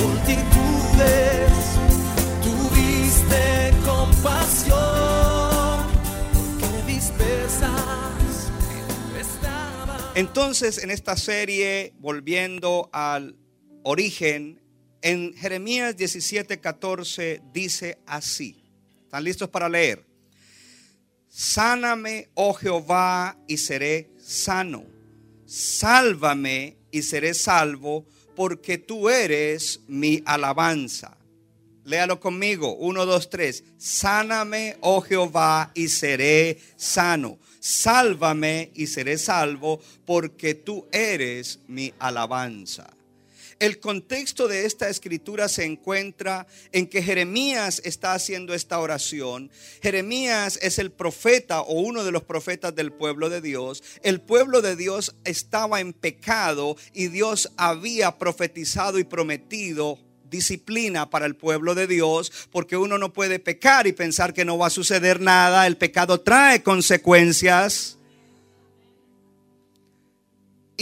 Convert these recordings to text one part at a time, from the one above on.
multitudes, tuviste compasión, porque estaban. Entonces, en esta serie, volviendo al origen, en Jeremías 17:14 dice así. ¿Están listos para leer? Sáname, oh Jehová, y seré sano. Sálvame y seré salvo, porque tú eres mi alabanza. Léalo conmigo. Uno, dos, tres. Sáname, oh Jehová, y seré sano. Sálvame y seré salvo, porque tú eres mi alabanza. El contexto de esta escritura se encuentra en que Jeremías está haciendo esta oración. Jeremías es el profeta o uno de los profetas del pueblo de Dios. El pueblo de Dios estaba en pecado y Dios había profetizado y prometido disciplina para el pueblo de Dios, porque uno no puede pecar y pensar que no va a suceder nada. El pecado trae consecuencias.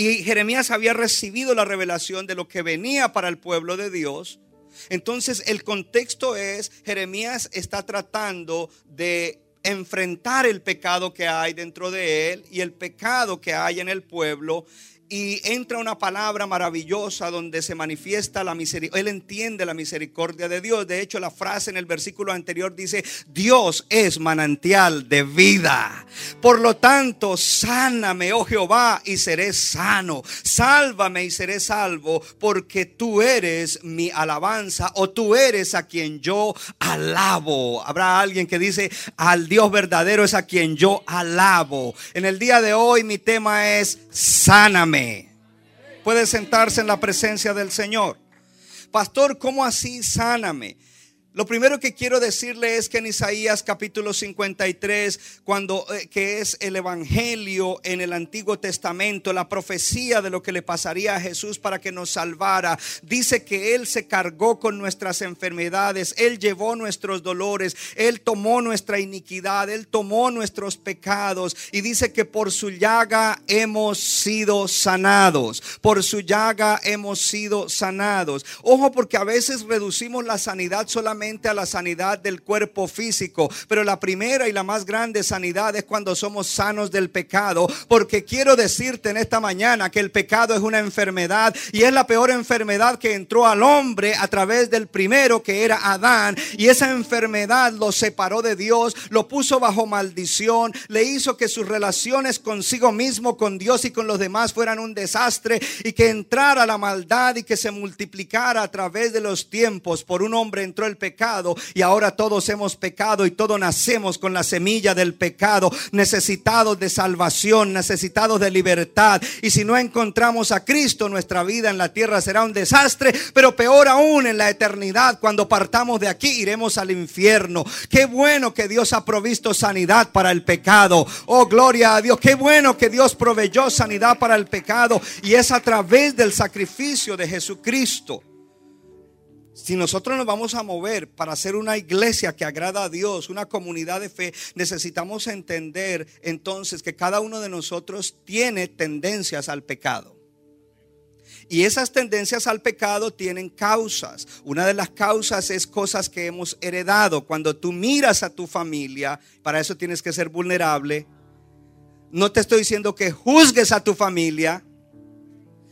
Y Jeremías había recibido la revelación de lo que venía para el pueblo de Dios. Entonces el contexto es, Jeremías está tratando de enfrentar el pecado que hay dentro de él y el pecado que hay en el pueblo. Y entra una palabra maravillosa donde se manifiesta la misericordia. Él entiende la misericordia de Dios. De hecho, la frase en el versículo anterior dice, Dios es manantial de vida. Por lo tanto, sáname, oh Jehová, y seré sano. Sálvame y seré salvo, porque tú eres mi alabanza o tú eres a quien yo alabo. Habrá alguien que dice, al Dios verdadero es a quien yo alabo. En el día de hoy mi tema es, sáname. Puede sentarse en la presencia del Señor. Pastor, ¿cómo así sáname? Lo primero que quiero decirle es que en Isaías capítulo 53, cuando eh, que es el evangelio en el Antiguo Testamento, la profecía de lo que le pasaría a Jesús para que nos salvara, dice que él se cargó con nuestras enfermedades, él llevó nuestros dolores, él tomó nuestra iniquidad, él tomó nuestros pecados y dice que por su llaga hemos sido sanados, por su llaga hemos sido sanados. Ojo porque a veces reducimos la sanidad solamente a la sanidad del cuerpo físico, pero la primera y la más grande sanidad es cuando somos sanos del pecado, porque quiero decirte en esta mañana que el pecado es una enfermedad y es la peor enfermedad que entró al hombre a través del primero que era Adán, y esa enfermedad lo separó de Dios, lo puso bajo maldición, le hizo que sus relaciones consigo mismo, con Dios y con los demás fueran un desastre y que entrara la maldad y que se multiplicara a través de los tiempos. Por un hombre entró el pecado y ahora todos hemos pecado y todos nacemos con la semilla del pecado, necesitados de salvación, necesitados de libertad. Y si no encontramos a Cristo, nuestra vida en la tierra será un desastre, pero peor aún en la eternidad, cuando partamos de aquí, iremos al infierno. Qué bueno que Dios ha provisto sanidad para el pecado. Oh, gloria a Dios. Qué bueno que Dios proveyó sanidad para el pecado y es a través del sacrificio de Jesucristo. Si nosotros nos vamos a mover para ser una iglesia que agrada a Dios, una comunidad de fe, necesitamos entender entonces que cada uno de nosotros tiene tendencias al pecado. Y esas tendencias al pecado tienen causas. Una de las causas es cosas que hemos heredado. Cuando tú miras a tu familia, para eso tienes que ser vulnerable. No te estoy diciendo que juzgues a tu familia,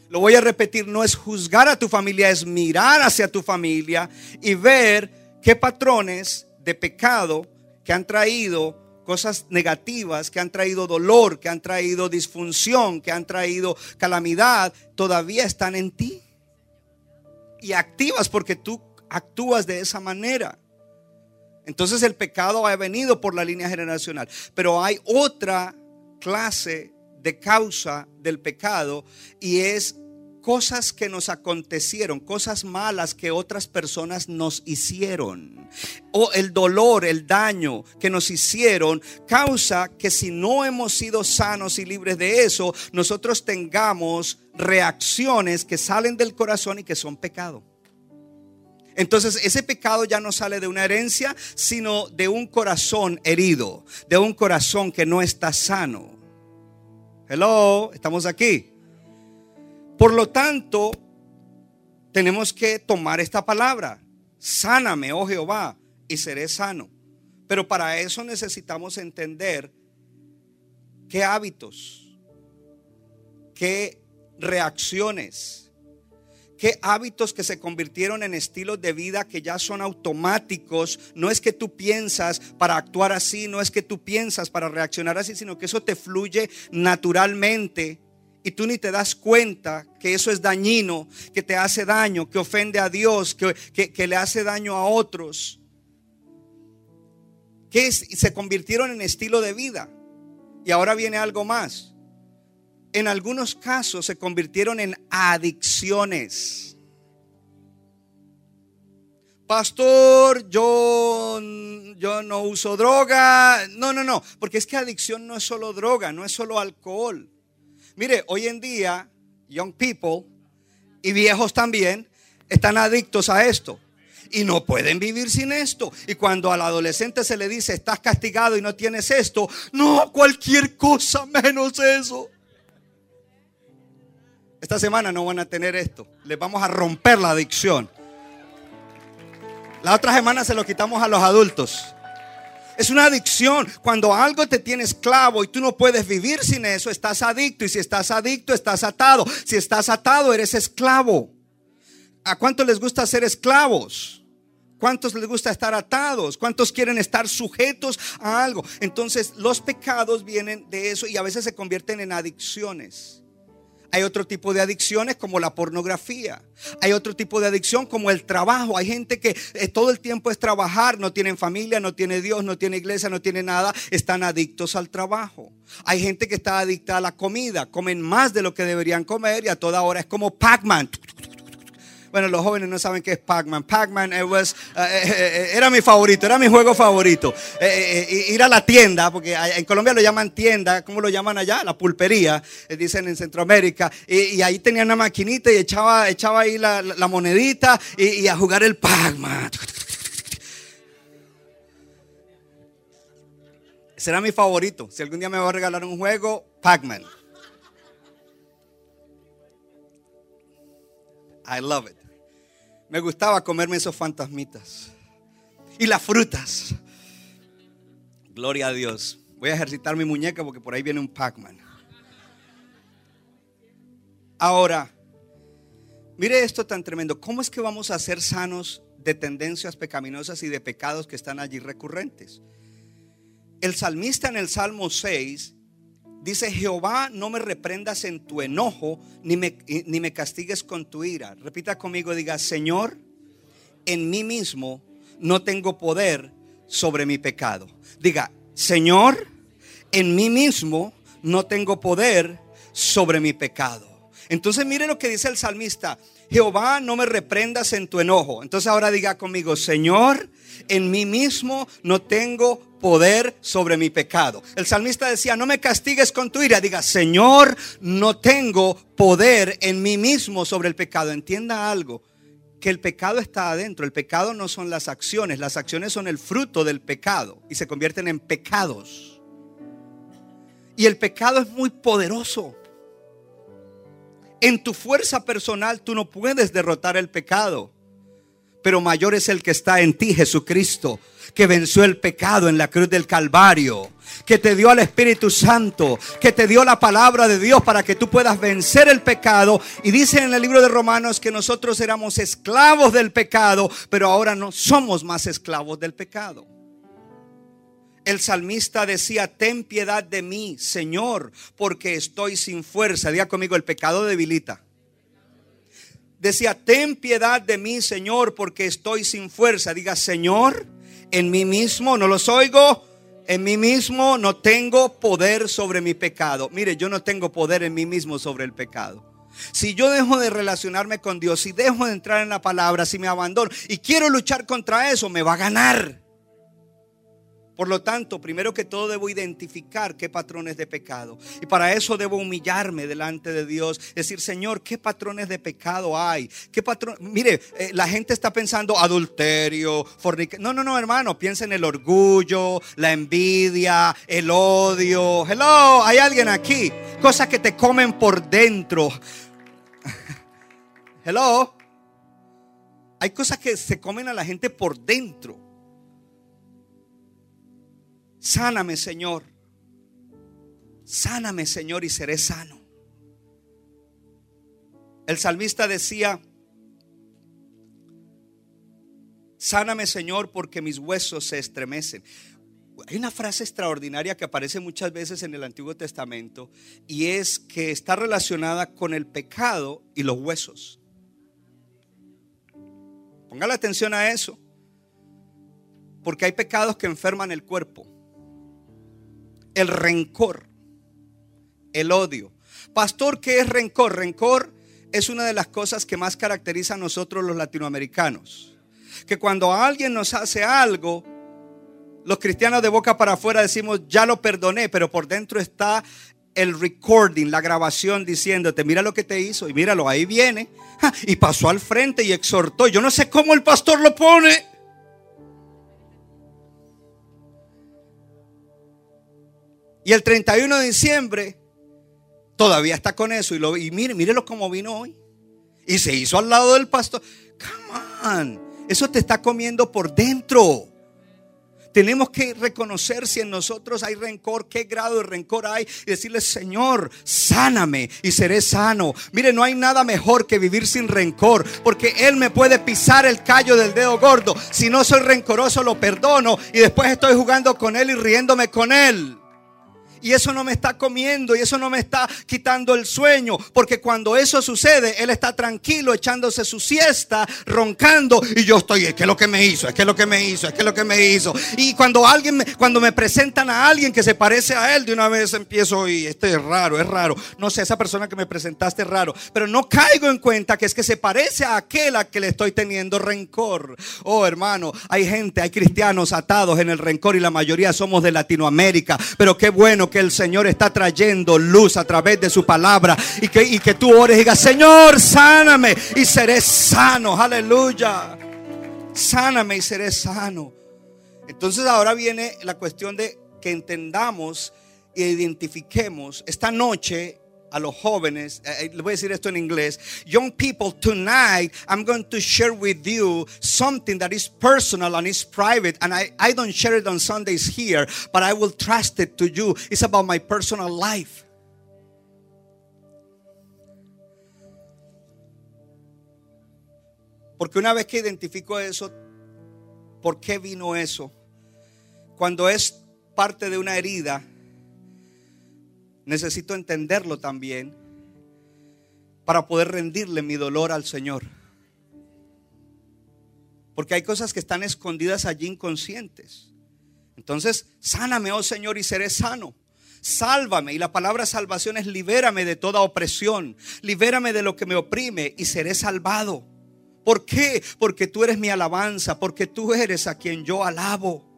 lo voy a repetir, no es juzgar a tu familia, es mirar hacia tu familia y ver qué patrones de pecado que han traído cosas negativas, que han traído dolor, que han traído disfunción, que han traído calamidad, todavía están en ti. Y activas porque tú actúas de esa manera. Entonces el pecado ha venido por la línea generacional. Pero hay otra clase de causa del pecado y es cosas que nos acontecieron, cosas malas que otras personas nos hicieron. O el dolor, el daño que nos hicieron causa que si no hemos sido sanos y libres de eso, nosotros tengamos reacciones que salen del corazón y que son pecado. Entonces ese pecado ya no sale de una herencia, sino de un corazón herido, de un corazón que no está sano. Hello, estamos aquí. Por lo tanto, tenemos que tomar esta palabra. Sáname, oh Jehová, y seré sano. Pero para eso necesitamos entender qué hábitos, qué reacciones, qué hábitos que se convirtieron en estilos de vida que ya son automáticos. No es que tú piensas para actuar así, no es que tú piensas para reaccionar así, sino que eso te fluye naturalmente y tú ni te das cuenta que eso es dañino, que te hace daño, que ofende a Dios, que, le hace daño a otros. Que se convirtieron en estilo de vida. Y ahora viene algo más en algunos casos se convirtieron en adicciones. Pastor, yo, yo no uso droga. No, no, no, porque es que adicción no es solo droga, no es solo alcohol. Mire, hoy en día, young people y viejos también están adictos a esto y no pueden vivir sin esto. Y cuando al adolescente se le dice, estás castigado y no tienes esto, no, cualquier cosa menos eso. Esta semana no van a tener esto. Les vamos a romper la adicción. La otra semana se lo quitamos a los adultos. Es una adicción. Cuando algo te tiene esclavo y tú no puedes vivir sin eso, estás adicto. Y si estás adicto, estás atado. Si estás atado, eres esclavo. ¿A cuántos les gusta ser esclavos? ¿Cuántos les gusta estar atados? ¿Cuántos quieren estar sujetos a algo? Entonces los pecados vienen de eso y a veces se convierten en adicciones. Hay otro tipo de adicciones como la pornografía. Hay otro tipo de adicción como el trabajo. Hay gente que eh, todo el tiempo es trabajar, no tienen familia, no tiene Dios, no tiene iglesia, no tiene nada. Están adictos al trabajo. Hay gente que está adicta a la comida. Comen más de lo que deberían comer y a toda hora es como Pac-Man. Bueno, los jóvenes no saben qué es Pac-Man. Pac-Man eh, eh, eh, era mi favorito, era mi juego favorito. ir a la tienda, porque en Colombia lo llaman tienda, ¿cómo lo llaman allá? La pulpería, dicen en Centroamérica. Y, ahí tenía una maquinita y echaba, echaba ahí la, monedita y, a jugar el Pac-Man. Será mi favorito. Si algún día me va a regalar un juego, Pac-Man. I love it. Me gustaba comerme esos fantasmitas. Y las frutas. Gloria a Dios. Voy a ejercitar mi muñeca porque por ahí viene un Pac-Man. Ahora, mire esto tan tremendo. ¿Cómo es que vamos a ser sanos de tendencias pecaminosas y de pecados que están allí recurrentes? El salmista en el Salmo 6 Dice, Jehová, no me reprendas en tu enojo, ni me, ni me castigues con tu ira. Repita conmigo, diga, Señor, en mí mismo no tengo poder sobre mi pecado. Diga, Señor, en mí mismo no tengo poder sobre mi pecado. Entonces mire lo que dice el salmista. Jehová, no me reprendas en tu enojo. Entonces ahora diga conmigo, Señor, en mí mismo no tengo poder sobre mi pecado. El salmista decía, no me castigues con tu ira. Diga, Señor, no tengo poder en mí mismo sobre el pecado. Entienda algo, que el pecado está adentro. El pecado no son las acciones, las acciones son el fruto del pecado y se convierten en pecados. Y el pecado es muy poderoso. En tu fuerza personal tú no puedes derrotar el pecado pero mayor es el que está en ti, Jesucristo, que venció el pecado en la cruz del Calvario, que te dio al Espíritu Santo, que te dio la palabra de Dios para que tú puedas vencer el pecado. Y dice en el libro de Romanos que nosotros éramos esclavos del pecado, pero ahora no somos más esclavos del pecado. El salmista decía, ten piedad de mí, Señor, porque estoy sin fuerza. Diga conmigo, el pecado debilita decía, ten piedad de mí, Señor, porque estoy sin fuerza. Diga, Señor, en mí mismo, no los oigo, en mí mismo no tengo poder sobre mi pecado. Mire, yo no tengo poder en mí mismo sobre el pecado. Si yo dejo de relacionarme con Dios, si dejo de entrar en la palabra, si me abandono y quiero luchar contra eso, me va a ganar. Por lo tanto, primero que todo debo identificar qué patrones de pecado. Y para eso debo humillarme delante de Dios. Decir, Señor, ¿qué patrones de pecado hay? ¿Qué patrón? Mire, eh, la gente está pensando adulterio, fornicación. No, no, no, hermano. Piensa en el orgullo, la envidia, el odio. Hello, hay alguien aquí. Cosas que te comen por dentro. Hello. Hay cosas que se comen a la gente por dentro. Sáname, Señor. Sáname, Señor, y seré sano. El salmista decía, Sáname, Señor, porque mis huesos se estremecen. Hay una frase extraordinaria que aparece muchas veces en el Antiguo Testamento y es que está relacionada con el pecado y los huesos. Ponga la atención a eso, porque hay pecados que enferman el cuerpo el rencor, el odio. Pastor, ¿qué es rencor? Rencor es una de las cosas que más caracteriza a nosotros los latinoamericanos. Que cuando alguien nos hace algo, los cristianos de boca para afuera decimos, ya lo perdoné, pero por dentro está el recording, la grabación diciéndote, mira lo que te hizo y míralo, ahí viene. Y pasó al frente y exhortó. Yo no sé cómo el pastor lo pone. Y el 31 de diciembre todavía está con eso. Y, lo, y mire, mírelo cómo vino hoy. Y se hizo al lado del pastor. Come on. Eso te está comiendo por dentro. Tenemos que reconocer si en nosotros hay rencor, qué grado de rencor hay y decirle, Señor, sáname y seré sano. Mire, no hay nada mejor que vivir sin rencor, porque Él me puede pisar el callo del dedo gordo. Si no soy rencoroso, lo perdono y después estoy jugando con Él y riéndome con Él. Y eso no me está comiendo y eso no me está quitando el sueño. Porque cuando eso sucede, Él está tranquilo, echándose su siesta, roncando. Y yo estoy, es que lo que me hizo, es que lo que me hizo, es que lo que me hizo. Y cuando alguien, me, cuando me presentan a alguien que se parece a Él, de una vez empiezo, y este es raro, es raro. No sé, esa persona que me presentaste es raro. Pero no caigo en cuenta que es que se parece a aquel a que le estoy teniendo rencor. Oh, hermano, hay gente, hay cristianos atados en el rencor y la mayoría somos de Latinoamérica. Pero qué bueno que el Señor está trayendo luz a través de su palabra y que, y que tú ores y digas, Señor, sáname y seré sano. Aleluya. Sáname y seré sano. Entonces ahora viene la cuestión de que entendamos e identifiquemos esta noche a los jóvenes, eh, eh, le voy a decir esto en inglés, young people, tonight I'm going to share with you something that is personal and is private, and I, I don't share it on Sundays here, but I will trust it to you. It's about my personal life. Porque una vez que identifico eso, ¿por qué vino eso? Cuando es parte de una herida, necesito entenderlo también para poder rendirle mi dolor al Señor. Porque hay cosas que están escondidas allí inconscientes. Entonces, sáname, oh Señor, y seré sano. Sálvame. Y la palabra salvación es libérame de toda opresión. Libérame de lo que me oprime y seré salvado. ¿Por qué? Porque tú eres mi alabanza, porque tú eres a quien yo alabo.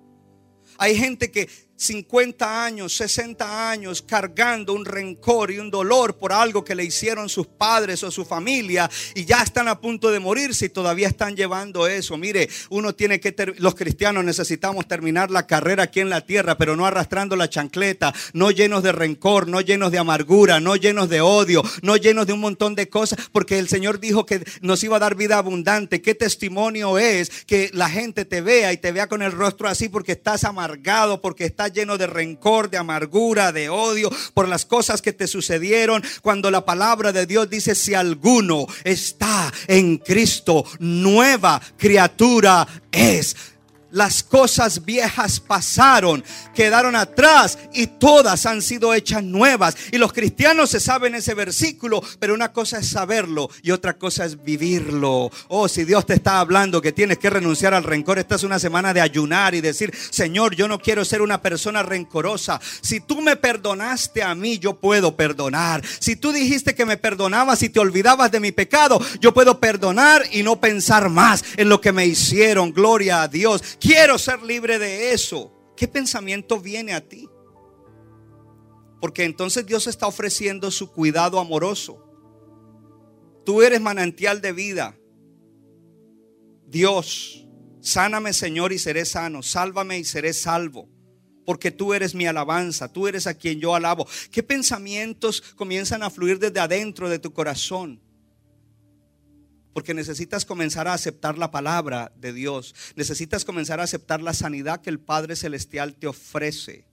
Hay gente que 50 años, 60 años cargando un rencor y un dolor por algo que le hicieron sus padres o su familia y ya están a punto de morirse y todavía están llevando eso. Mire, uno tiene que, los cristianos necesitamos terminar la carrera aquí en la tierra, pero no arrastrando la chancleta, no llenos de rencor, no llenos de amargura, no llenos de odio, no llenos de un montón de cosas, porque el Señor dijo que nos iba a dar vida abundante. ¿Qué testimonio es que la gente te vea y te vea con el rostro así porque estás amargado, porque estás lleno de rencor, de amargura, de odio por las cosas que te sucedieron. Cuando la palabra de Dios dice, si alguno está en Cristo, nueva criatura es. Las cosas viejas pasaron, quedaron atrás y todas han sido hechas nuevas. Y los cristianos se saben ese versículo, pero una cosa es saberlo y otra cosa es vivirlo. Oh, si Dios te está hablando que tienes que renunciar al rencor, esta es una semana de ayunar y decir, Señor, yo no quiero ser una persona rencorosa. Si tú me perdonaste a mí, yo puedo perdonar. Si tú dijiste que me perdonabas y te olvidabas de mi pecado, yo puedo perdonar y no pensar más en lo que me hicieron. Gloria a Dios. Quiero ser libre de eso. ¿Qué pensamiento viene a ti? Porque entonces Dios está ofreciendo su cuidado amoroso. Tú eres manantial de vida. Dios, sáname Señor y seré sano. Sálvame y seré salvo. Porque tú eres mi alabanza, tú eres a quien yo alabo. ¿Qué pensamientos comienzan a fluir desde adentro de tu corazón? Porque necesitas comenzar a aceptar la palabra de Dios. Necesitas comenzar a aceptar la sanidad que el Padre Celestial te ofrece.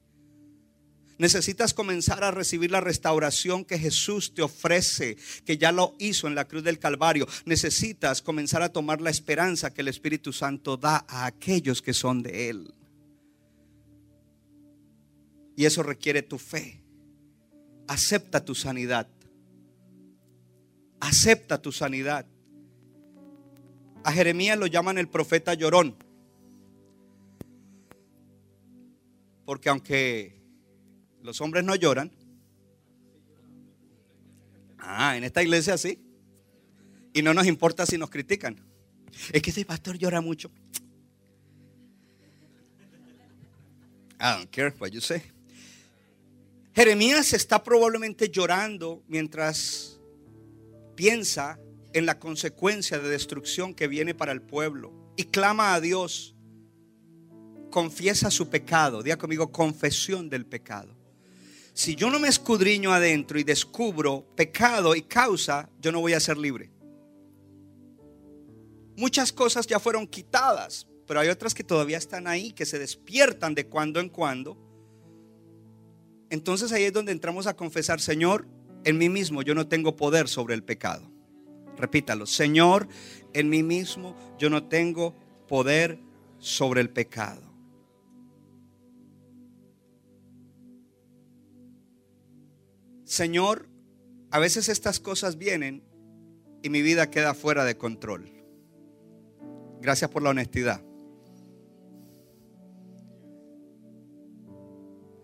Necesitas comenzar a recibir la restauración que Jesús te ofrece, que ya lo hizo en la cruz del Calvario. Necesitas comenzar a tomar la esperanza que el Espíritu Santo da a aquellos que son de Él. Y eso requiere tu fe. Acepta tu sanidad. Acepta tu sanidad. A Jeremías lo llaman el profeta llorón. Porque aunque los hombres no lloran, ah, en esta iglesia sí. Y no nos importa si nos critican. Es que ese pastor llora mucho. I don't care what you say. Jeremías está probablemente llorando mientras piensa en la consecuencia de destrucción que viene para el pueblo y clama a Dios, confiesa su pecado, diga conmigo, confesión del pecado. Si yo no me escudriño adentro y descubro pecado y causa, yo no voy a ser libre. Muchas cosas ya fueron quitadas, pero hay otras que todavía están ahí, que se despiertan de cuando en cuando. Entonces ahí es donde entramos a confesar, Señor, en mí mismo yo no tengo poder sobre el pecado. Repítalo, Señor, en mí mismo yo no tengo poder sobre el pecado. Señor, a veces estas cosas vienen y mi vida queda fuera de control. Gracias por la honestidad.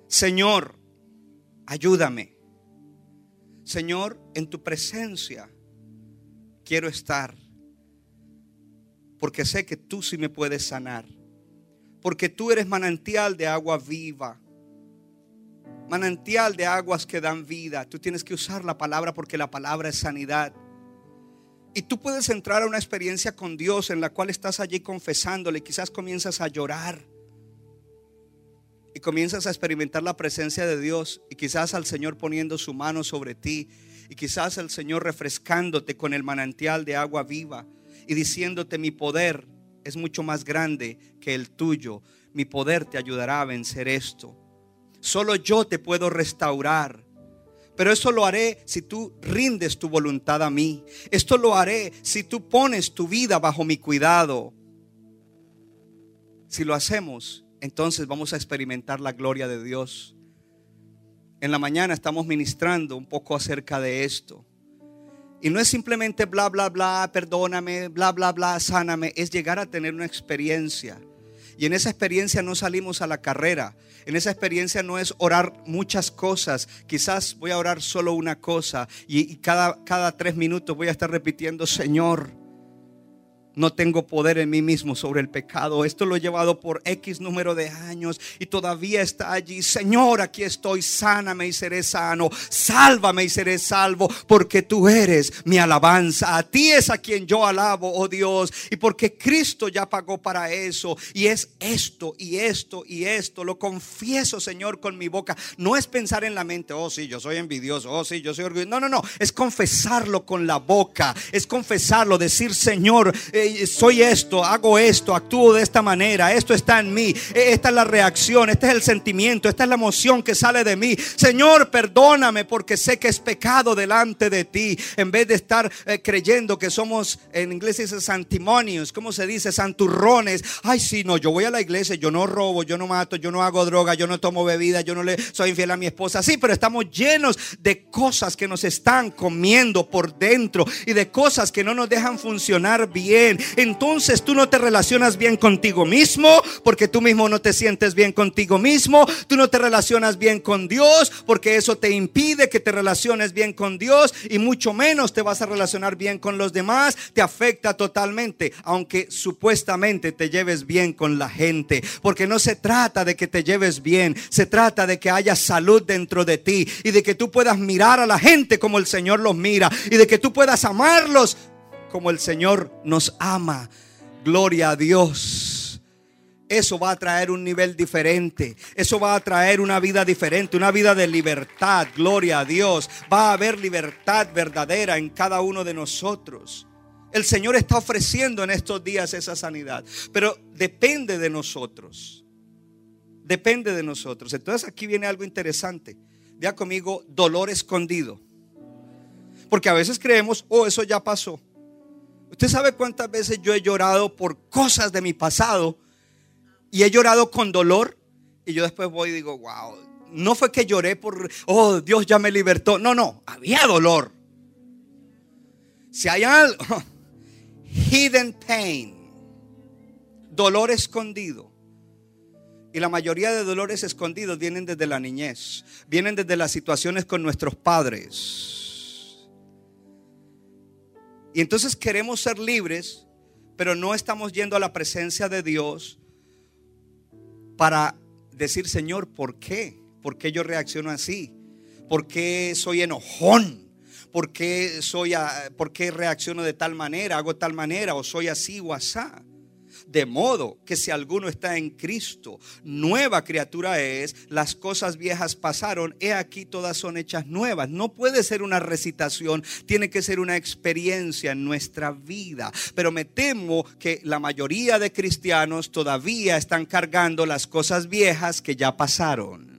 Señor, ayúdame. Señor, en tu presencia quiero estar. Porque sé que tú sí me puedes sanar. Porque tú eres manantial de agua viva. Manantial de aguas que dan vida. Tú tienes que usar la palabra porque la palabra es sanidad. Y tú puedes entrar a una experiencia con Dios en la cual estás allí confesándole. Quizás comienzas a llorar. Y comienzas a experimentar la presencia de Dios. Y quizás al Señor poniendo su mano sobre ti y quizás el Señor refrescándote con el manantial de agua viva y diciéndote mi poder es mucho más grande que el tuyo. Mi poder te ayudará a vencer esto. Solo yo te puedo restaurar. Pero eso lo haré si tú rindes tu voluntad a mí. Esto lo haré si tú pones tu vida bajo mi cuidado. Si lo hacemos, entonces vamos a experimentar la gloria de Dios. En la mañana estamos ministrando un poco acerca de esto. Y no es simplemente bla, bla, bla, perdóname, bla, bla, bla, sáname. Es llegar a tener una experiencia. Y en esa experiencia no salimos a la carrera. En esa experiencia no es orar muchas cosas. Quizás voy a orar solo una cosa. Y, cada, cada tres minutos voy a estar repitiendo, Señor, no tengo poder en mí mismo sobre el pecado. Esto lo he llevado por X número de años y todavía está allí. Señor, aquí estoy, sáname y seré sano. Sálvame y seré salvo, porque tú eres mi alabanza. A ti es a quien yo alabo, oh Dios. Y porque Cristo ya pagó para eso. Y es esto y esto y esto. Lo confieso, Señor, con mi boca. No es pensar en la mente, oh sí, yo soy envidioso, oh sí, yo soy orgulloso. No, no, no. Es confesarlo con la boca. Es confesarlo, decir, Señor, eh, soy esto, hago esto, actúo de esta manera, esto está en mí, eh, esta es la reacción, este es el sentimiento, esta es la emoción que sale de mí. Señor, perdóname porque sé que es pecado delante de ti. En vez de estar eh, creyendo que somos, en inglés dice santimonios, ¿cómo se dice? Santurrones. Ay, sí, no, yo voy a la iglesia, yo no robo, yo no mato, yo no hago droga, yo no tomo bebida, yo no le soy infiel a mi esposa. Sí, pero estamos llenos de cosas que nos están comiendo por dentro y de cosas que no nos dejan funcionar bien. Entonces tú no te relacionas bien contigo mismo porque tú mismo no te sientes bien contigo mismo. Tú no te relacionas bien con Dios porque eso te impide que te relaciones bien con Dios y mucho menos te vas a relacionar bien con los demás. Te afecta totalmente, aunque supuestamente te lleves bien con la gente. Porque no se trata de que te lleves bien, se trata de que haya salud dentro de ti y de que tú puedas mirar a la gente como el Señor los mira y de que tú puedas amarlos como el Señor nos ama. Gloria a Dios. Eso va a traer un nivel diferente. Eso va a traer una vida diferente, una vida de libertad. Gloria a Dios. Va a haber libertad verdadera en cada uno de nosotros. El Señor está ofreciendo en estos días esa sanidad, pero depende de nosotros. Depende de nosotros. Entonces aquí viene algo interesante. Ya conmigo, dolor escondido. Porque a veces creemos, oh, eso ya pasó. Usted sabe cuántas veces yo he llorado por cosas de mi pasado y he llorado con dolor y yo después voy y digo, wow, no fue que lloré por, oh, Dios ya me libertó. No, no, había dolor. Si hay algo, hidden pain, dolor escondido. Y la mayoría de dolores escondidos vienen desde la niñez, vienen desde las situaciones con nuestros padres y entonces queremos ser libres, pero no estamos yendo a la presencia de Dios para decir, Señor, ¿por qué? ¿Por qué yo reacciono así? ¿Por qué soy enojón? ¿Por qué, soy ¿Por qué reacciono de tal manera? ¿Hago tal manera? ¿O soy así o asá? De modo que si alguno está en Cristo, nueva criatura es, las cosas viejas pasaron, he aquí todas son hechas nuevas. No puede ser una recitación, tiene que ser una experiencia en nuestra vida. Pero me temo que la mayoría de cristianos todavía están cargando las cosas viejas que ya pasaron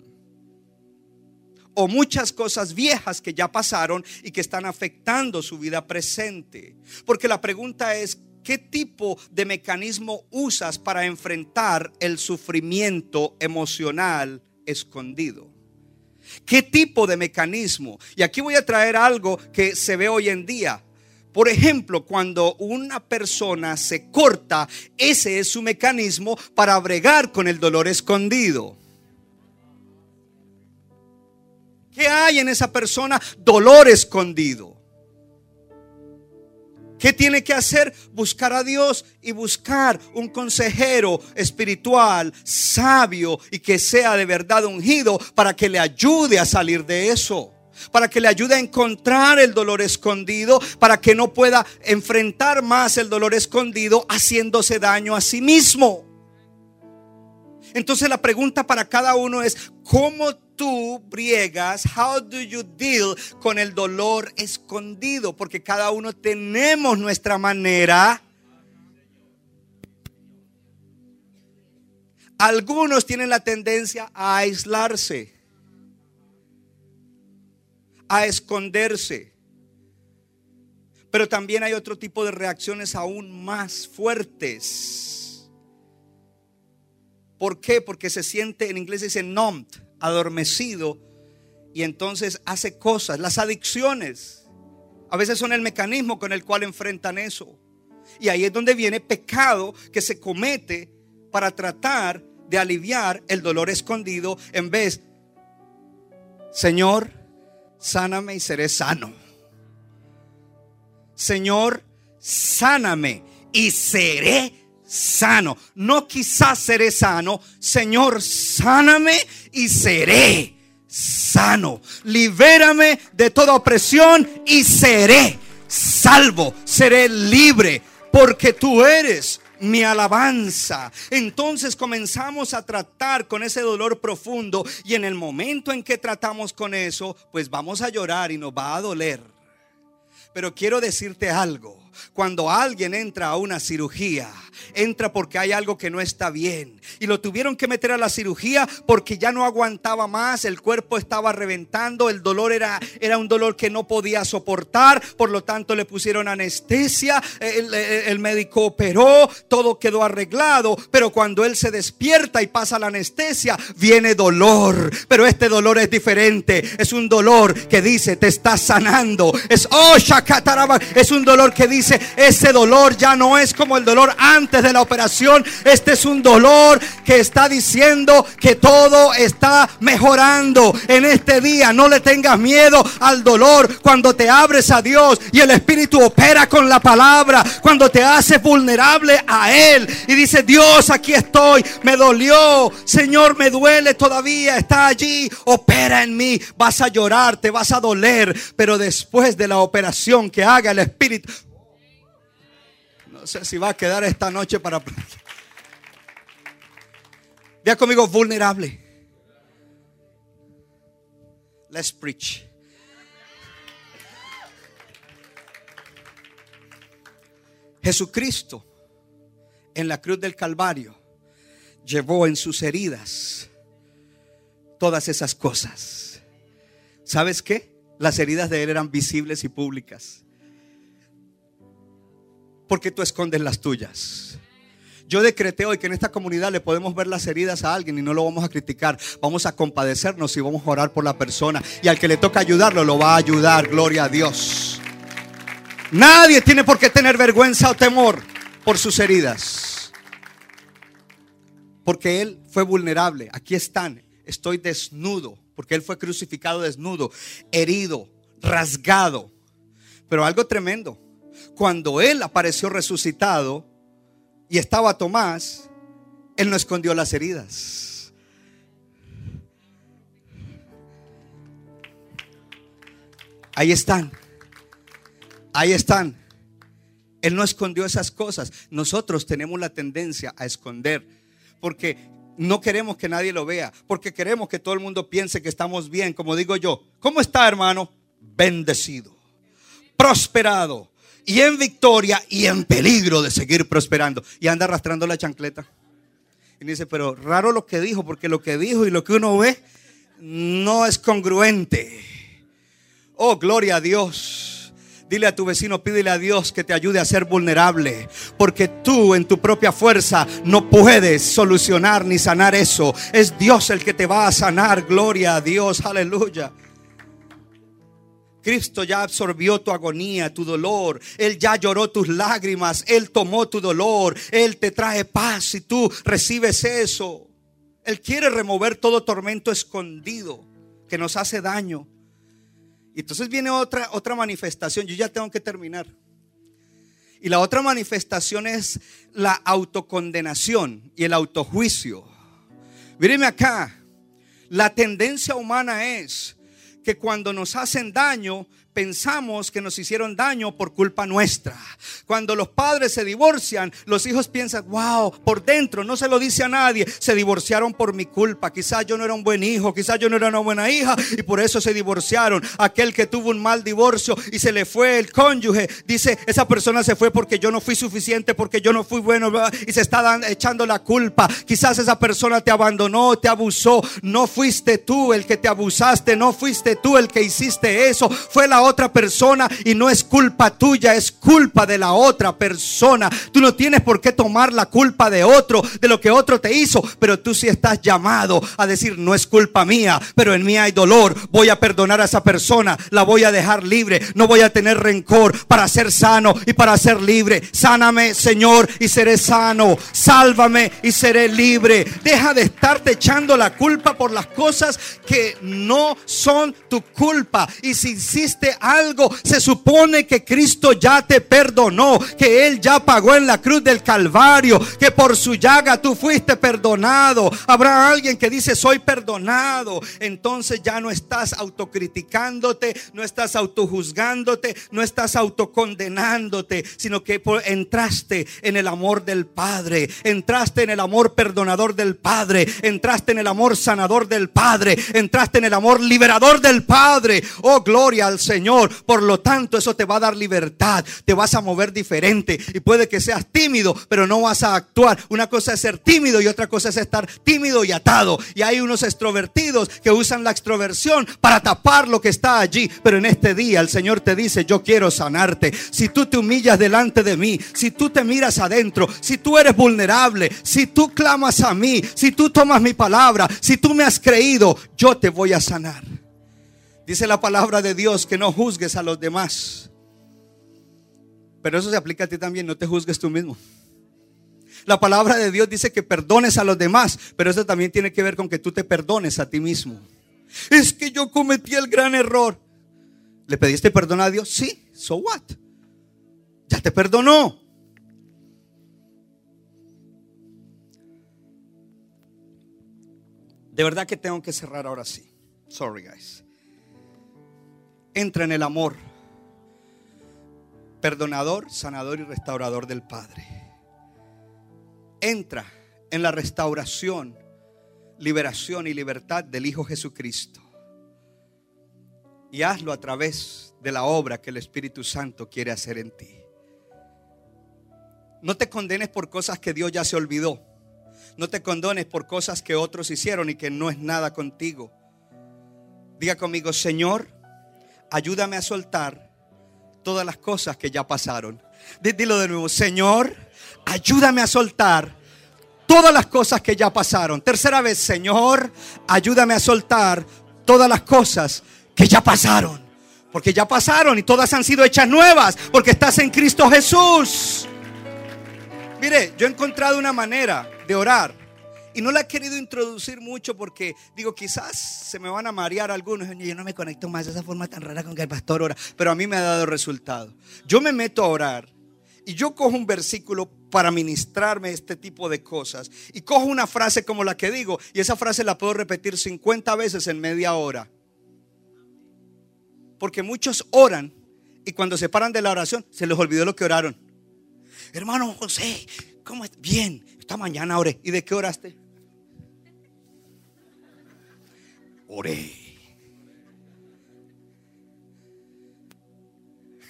o muchas cosas viejas que ya pasaron y que están afectando su vida presente. Porque la pregunta es, ¿Qué tipo de mecanismo usas para enfrentar el sufrimiento emocional escondido? ¿Qué tipo de mecanismo? Y aquí voy a traer algo que se ve hoy en día. Por ejemplo, cuando una persona se corta, ese es su mecanismo para bregar con el dolor escondido. ¿Qué hay en esa persona? Dolor escondido. ¿Qué tiene que hacer? Buscar a Dios y buscar un consejero espiritual, sabio y que sea de verdad ungido para que le ayude a salir de eso para que le ayude a encontrar el dolor escondido, para que no pueda enfrentar más el dolor escondido haciéndose daño a sí mismo. Entonces la pregunta para cada uno es, ¿cómo tú briegas? How do you deal con el dolor escondido? Porque cada uno tenemos nuestra manera. Algunos tienen la tendencia a aislarse, a esconderse. Pero también hay otro tipo de reacciones aún más fuertes. ¿Por qué? Porque se siente, en inglés dice numbed, adormecido y entonces hace cosas. Las adicciones a veces son el mecanismo con el cual enfrentan eso. Y ahí es donde viene pecado que se comete para tratar de aliviar el dolor escondido en vez, Señor, sáname y seré sano. Señor, sáname y seré sano. No quizás seré sano. Señor, sáname y seré sano. Libérame de toda opresión y seré salvo. Seré libre porque tú eres mi alabanza. Entonces comenzamos a tratar con ese dolor profundo y en el momento en que tratamos con eso, pues vamos a llorar y nos va a doler. Pero quiero decirte algo. Cuando alguien entra a una cirugía, entra porque hay algo que no está bien. Y lo tuvieron que meter a la cirugía porque ya no aguantaba más, el cuerpo estaba reventando, el dolor era, era un dolor que no podía soportar, por lo tanto le pusieron anestesia, el, el médico operó, todo quedó arreglado, pero cuando él se despierta y pasa la anestesia, viene dolor, pero este dolor es diferente, es un dolor que dice, te está sanando, es, oh, es un dolor que dice, ese dolor ya no es como el dolor antes de la operación. Este es un dolor que está diciendo que todo está mejorando en este día. No le tengas miedo al dolor cuando te abres a Dios y el Espíritu opera con la palabra. Cuando te hace vulnerable a Él y dice, Dios, aquí estoy. Me dolió. Señor, me duele todavía. Está allí. Opera en mí. Vas a llorar, te vas a doler. Pero después de la operación que haga el Espíritu, no sé si va a quedar esta noche para... Vea conmigo, vulnerable. Let's preach. Jesucristo en la cruz del Calvario llevó en sus heridas todas esas cosas. ¿Sabes qué? Las heridas de él eran visibles y públicas porque tú escondes las tuyas. Yo decreté hoy que en esta comunidad le podemos ver las heridas a alguien y no lo vamos a criticar. Vamos a compadecernos y vamos a orar por la persona. Y al que le toca ayudarlo, lo va a ayudar. Gloria a Dios. Nadie tiene por qué tener vergüenza o temor por sus heridas. Porque Él fue vulnerable. Aquí están. Estoy desnudo. Porque Él fue crucificado desnudo, herido, rasgado. Pero algo tremendo cuando Él apareció resucitado y estaba Tomás, Él no escondió las heridas. Ahí están. Ahí están. Él no escondió esas cosas. Nosotros tenemos la tendencia a esconder porque no queremos que nadie lo vea, porque queremos que todo el mundo piense que estamos bien, como digo yo. ¿Cómo está, hermano? Bendecido, prosperado, y en victoria y en peligro de seguir prosperando. Y anda arrastrando la chancleta. Y dice, pero raro lo que dijo, porque lo que dijo y lo que uno ve no es congruente. Oh, gloria a Dios. Dile a tu vecino, pídele a Dios que te ayude a ser vulnerable. Porque tú en tu propia fuerza no puedes solucionar ni sanar eso. Es Dios el que te va a sanar. Gloria a Dios. Aleluya. Cristo ya absorbió tu agonía, tu dolor. Él ya lloró tus lágrimas. Él tomó tu dolor. Él te trae paz y tú recibes eso. Él quiere remover todo tormento escondido que nos hace daño. Y entonces viene otra, otra manifestación. Yo ya tengo que terminar. Y la otra manifestación es la autocondenación y el autojuicio. Míreme acá. La tendencia humana es que cuando nos hacen daño, pensamos que nos hicieron daño por culpa nuestra. Cuando los padres se divorcian, los hijos piensan, wow, por dentro, no se lo dice a nadie, se divorciaron por mi culpa. Quizás yo no era un buen hijo, quizás yo no era una buena hija y por eso se divorciaron. Aquel que tuvo un mal divorcio y se le fue el cónyuge, dice, esa persona se fue porque yo no fui suficiente, porque yo no fui bueno y se está echando la culpa. Quizás esa persona te abandonó, te abusó. No fuiste tú el que te abusaste, no fuiste tú el que hiciste eso. Fue la otra persona y no es culpa tuya, es culpa de la otra persona. Tú no tienes por qué tomar la culpa de otro, de lo que otro te hizo, pero tú sí estás llamado a decir, no es culpa mía, pero en mí hay dolor. Voy a perdonar a esa persona, la voy a dejar libre, no voy a tener rencor para ser sano y para ser libre. Sáname, Señor, y seré sano. Sálvame y seré libre. Deja de estarte echando la culpa por las cosas que no son tu culpa. Y si hiciste algo, se supone que Cristo ya te perdonó, que Él ya pagó en la cruz del Calvario, que por su llaga tú fuiste perdonado. Habrá alguien que dice, soy perdonado. Entonces ya no estás autocriticándote, no estás autojuzgándote, no estás autocondenándote, sino que entraste en el amor del Padre, entraste en el amor perdonador del Padre, entraste en el amor sanador del Padre, entraste en el amor liberador del Padre. Oh, gloria al Señor. Por lo tanto, eso te va a dar libertad. Te vas a mover diferente. Y puede que seas tímido, pero no vas a actuar. Una cosa es ser tímido y otra cosa es estar tímido y atado. Y hay unos extrovertidos que usan la extroversión para tapar lo que está allí. Pero en este día el Señor te dice, yo quiero sanarte. Si tú te humillas delante de mí, si tú te miras adentro, si tú eres vulnerable, si tú clamas a mí, si tú tomas mi palabra, si tú me has creído, yo te voy a sanar. Dice la palabra de Dios que no juzgues a los demás. Pero eso se aplica a ti también, no te juzgues tú mismo. La palabra de Dios dice que perdones a los demás, pero eso también tiene que ver con que tú te perdones a ti mismo. Es que yo cometí el gran error. ¿Le pediste perdón a Dios? Sí, so what? Ya te perdonó. De verdad que tengo que cerrar ahora sí. Sorry, guys. Entra en el amor. Perdonador, sanador y restaurador del Padre. Entra en la restauración, liberación y libertad del Hijo Jesucristo. Y hazlo a través de la obra que el Espíritu Santo quiere hacer en ti. No te condenes por cosas que Dios ya se olvidó. No te condones por cosas que otros hicieron y que no es nada contigo. Diga conmigo, Señor, ayúdame a soltar todas las cosas que ya pasaron. Dilo de nuevo, Señor, ayúdame a soltar todas las cosas que ya pasaron. Tercera vez, Señor, ayúdame a soltar todas las cosas que ya pasaron. Porque ya pasaron y todas han sido hechas nuevas. Porque estás en Cristo Jesús. Mire, yo he encontrado una manera de orar. Y no la he querido introducir mucho porque digo, quizás se me van a marear algunos. Yo no me conecto más de esa forma tan rara con que el pastor ora. Pero a mí me ha dado resultado. Yo me meto a orar y yo cojo un versículo para ministrarme este tipo de cosas. Y cojo una frase como la que digo. Y esa frase la puedo repetir 50 veces en media hora. Porque muchos oran y cuando se paran de la oración se les olvidó lo que oraron. Hermano José, ¿cómo estás? Bien, esta mañana oré. ¿Y de qué oraste? Oré.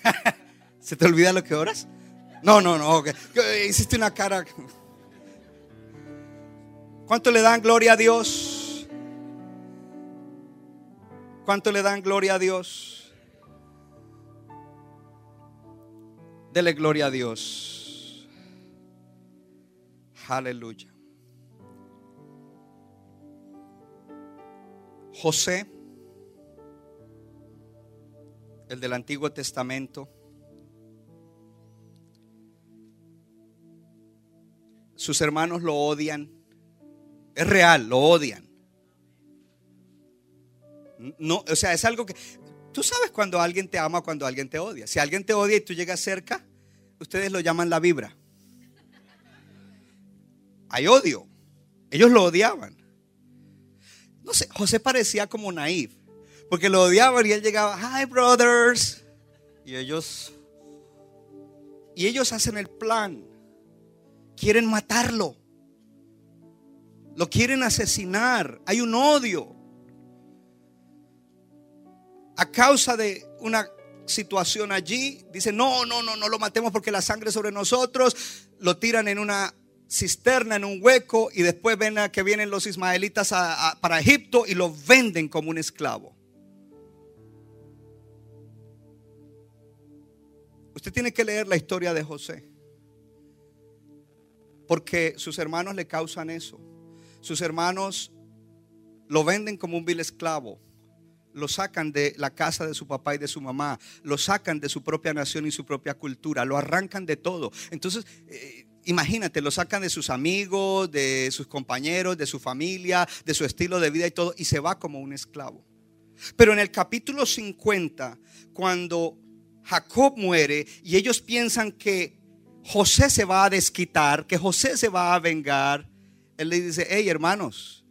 ¿Se te olvida lo que oras? No, no, no. Okay. Hiciste una cara. ¿Cuánto le dan gloria a Dios? ¿Cuánto le dan gloria a Dios? Dele gloria a Dios. Aleluya. José, el del Antiguo Testamento, sus hermanos lo odian. Es real, lo odian. No, o sea, es algo que tú sabes cuando alguien te ama cuando alguien te odia. Si alguien te odia y tú llegas cerca, ustedes lo llaman la vibra. Hay odio. Ellos lo odiaban. No sé, José parecía como naive, porque lo odiaban y él llegaba, "Hi brothers." Y ellos y ellos hacen el plan. Quieren matarlo. Lo quieren asesinar. Hay un odio. A causa de una situación allí, dicen, no, no, no, no lo matemos porque la sangre sobre nosotros. Lo tiran en una cisterna, en un hueco, y después ven que vienen los ismaelitas para Egipto y lo venden como un esclavo. Usted tiene que leer la historia de José. Porque sus hermanos le causan eso. Sus hermanos lo venden como un vil esclavo. Lo sacan de la casa de su papá y de su mamá. Lo sacan de su propia nación y su propia cultura. Lo arrancan de todo. Entonces, eh, imagínate, lo sacan de sus amigos, de sus compañeros, de su familia, de su estilo de vida y todo. Y se va como un esclavo. Pero en el capítulo 50, cuando Jacob muere y ellos piensan que José se va a desquitar, que José se va a vengar, él le dice, hey hermanos,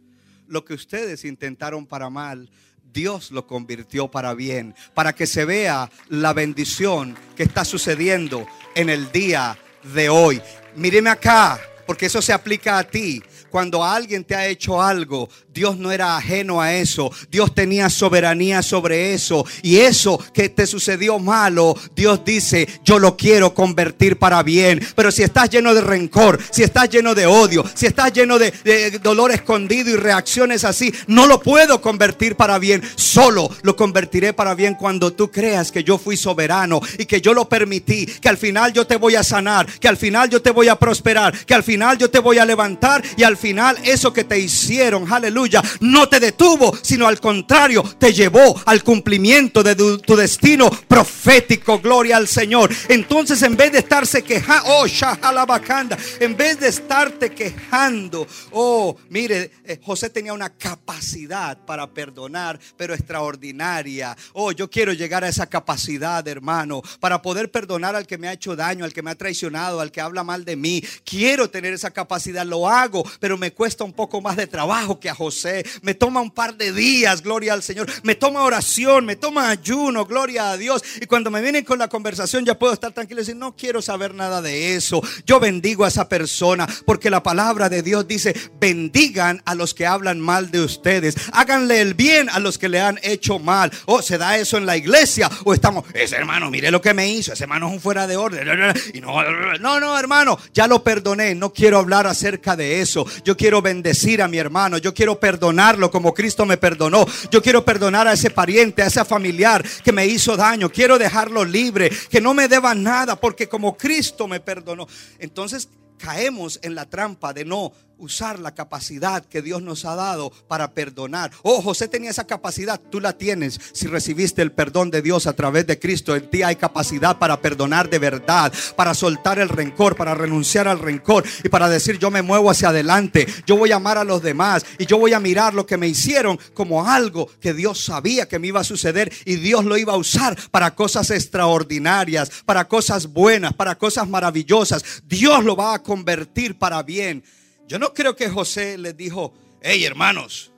lo que ustedes intentaron para mal, Dios lo convirtió para bien, para que se vea la bendición que está sucediendo en el día de hoy. Míreme acá, porque eso se aplica a ti. Cuando alguien te ha hecho algo, Dios no era ajeno a eso. Dios tenía soberanía sobre eso. Y eso que te sucedió malo, Dios dice, yo lo quiero convertir para bien. Pero si estás lleno de rencor, si estás lleno de odio, si estás lleno de, dolor escondido y reacciones así, no lo puedo convertir para bien. Solo lo convertiré para bien cuando tú creas que yo fui soberano y que yo lo permití, que al final yo te voy a sanar, que al final yo te voy a prosperar, que al final yo te voy a levantar y al final eso que te hicieron, aleluya, no te detuvo, sino al contrario, te llevó al cumplimiento de tu, tu destino profético, gloria al Señor. Entonces, en vez de estarse quejando, oh, shahalabakanda, en vez de estarte quejando, oh, mire, eh, José tenía una capacidad para perdonar, pero extraordinaria. Oh, yo quiero llegar a esa capacidad, hermano, para poder perdonar al que me ha hecho daño, al que me ha traicionado, al que habla mal de mí. Quiero tener esa capacidad, lo hago, pero me cuesta un poco más de trabajo que a José. Me toma un par de días, gloria al Señor. Me toma oración, me toma ayuno, gloria a Dios. Y cuando me vienen con la conversación ya puedo estar tranquilo y decir, no quiero saber nada de eso. Yo bendigo a esa persona porque la palabra de Dios dice, bendigan a los que hablan mal de ustedes. Háganle el bien a los que le han hecho mal. O se da eso en la iglesia o estamos, ese hermano, mire lo que me hizo, ese hermano es un fuera de orden. Y no, no, no, hermano, ya lo perdoné, no quiero hablar acerca de eso. Yo quiero bendecir a mi hermano, yo quiero perdonarlo como Cristo me perdonó. Yo quiero perdonar a ese pariente, a ese familiar que me hizo daño. Quiero dejarlo libre, que no me deba nada, porque como Cristo me perdonó. Entonces caemos en la trampa de no usar la capacidad que Dios nos ha dado para perdonar. Oh, José tenía esa capacidad, tú la tienes. Si recibiste el perdón de Dios a través de Cristo, en ti hay capacidad para perdonar de verdad, para soltar el rencor, para renunciar al rencor y para decir yo me muevo hacia adelante, yo voy a amar a los demás y yo voy a mirar lo que me hicieron como algo que Dios sabía que me iba a suceder y Dios lo iba a usar para cosas extraordinarias, para cosas buenas, para cosas maravillosas. Dios lo va a convertir para bien. Yo no creo que José les dijo, hey hermanos,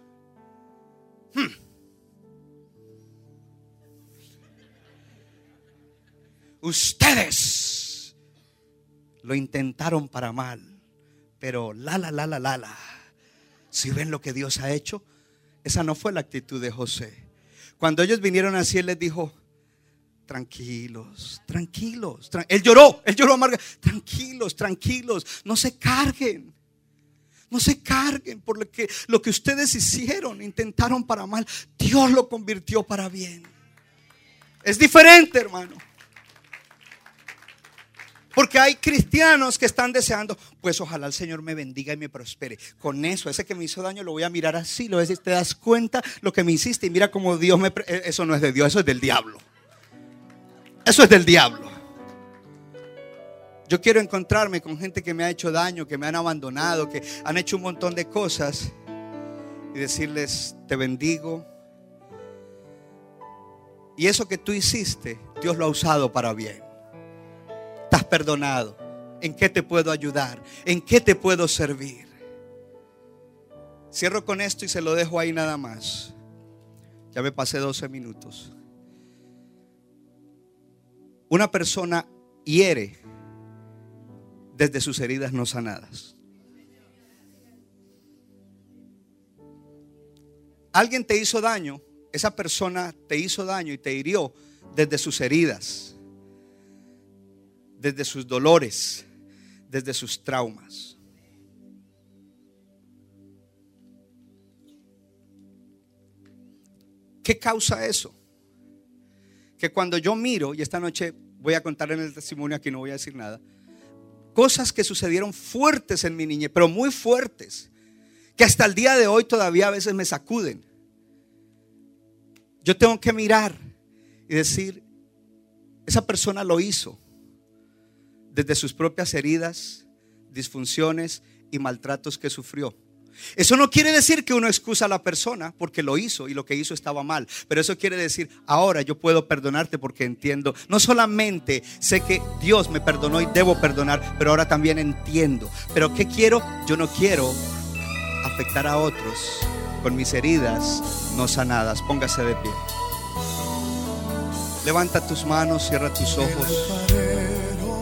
hmm, ustedes lo intentaron para mal, pero la, la, la, la, la, la, si ven lo que Dios ha hecho, esa no fue la actitud de José. Cuando ellos vinieron así, él les dijo, tranquilos, tranquilos. tran-". Él lloró, él lloró amarga. Tranquilos, tranquilos, no se carguen. No se carguen por lo que, lo que ustedes hicieron, intentaron para mal. Dios lo convirtió para bien. Es diferente, hermano. Porque hay cristianos que están deseando, pues ojalá el Señor me bendiga y me prospere. Con eso, ese que me hizo daño lo voy a mirar así, lo voy a decir, te das cuenta lo que me hiciste y mira cómo Dios me... pre- Eso no es de Dios, eso es del diablo. Eso es del diablo. Yo quiero encontrarme con gente que me ha hecho daño, que me han abandonado, que han hecho un montón de cosas y decirles, te bendigo. Y eso que tú hiciste, Dios lo ha usado para bien. Estás perdonado. ¿En qué te puedo ayudar? ¿En qué te puedo servir? Cierro con esto y se lo dejo ahí nada más. Ya me pasé 12 minutos. Una persona hiere desde sus heridas no sanadas. Alguien te hizo daño, esa persona te hizo daño y te hirió desde sus heridas, desde sus dolores, desde sus traumas. ¿Qué causa eso? Que cuando yo miro, y esta noche voy a contar en el testimonio, aquí no voy a decir nada, cosas que sucedieron fuertes en mi niñez, pero muy fuertes, que hasta el día de hoy todavía a veces me sacuden. Yo tengo que mirar y decir, esa persona lo hizo desde sus propias heridas, disfunciones y maltratos que sufrió. Eso no quiere decir que uno excusa a la persona porque lo hizo y lo que hizo estaba mal. Pero eso quiere decir, ahora yo puedo perdonarte porque entiendo. No solamente sé que Dios me perdonó y debo perdonar, pero ahora también entiendo. Pero ¿qué quiero? Yo no quiero afectar a otros con mis heridas no sanadas. Póngase de pie. Levanta tus manos, cierra tus ojos.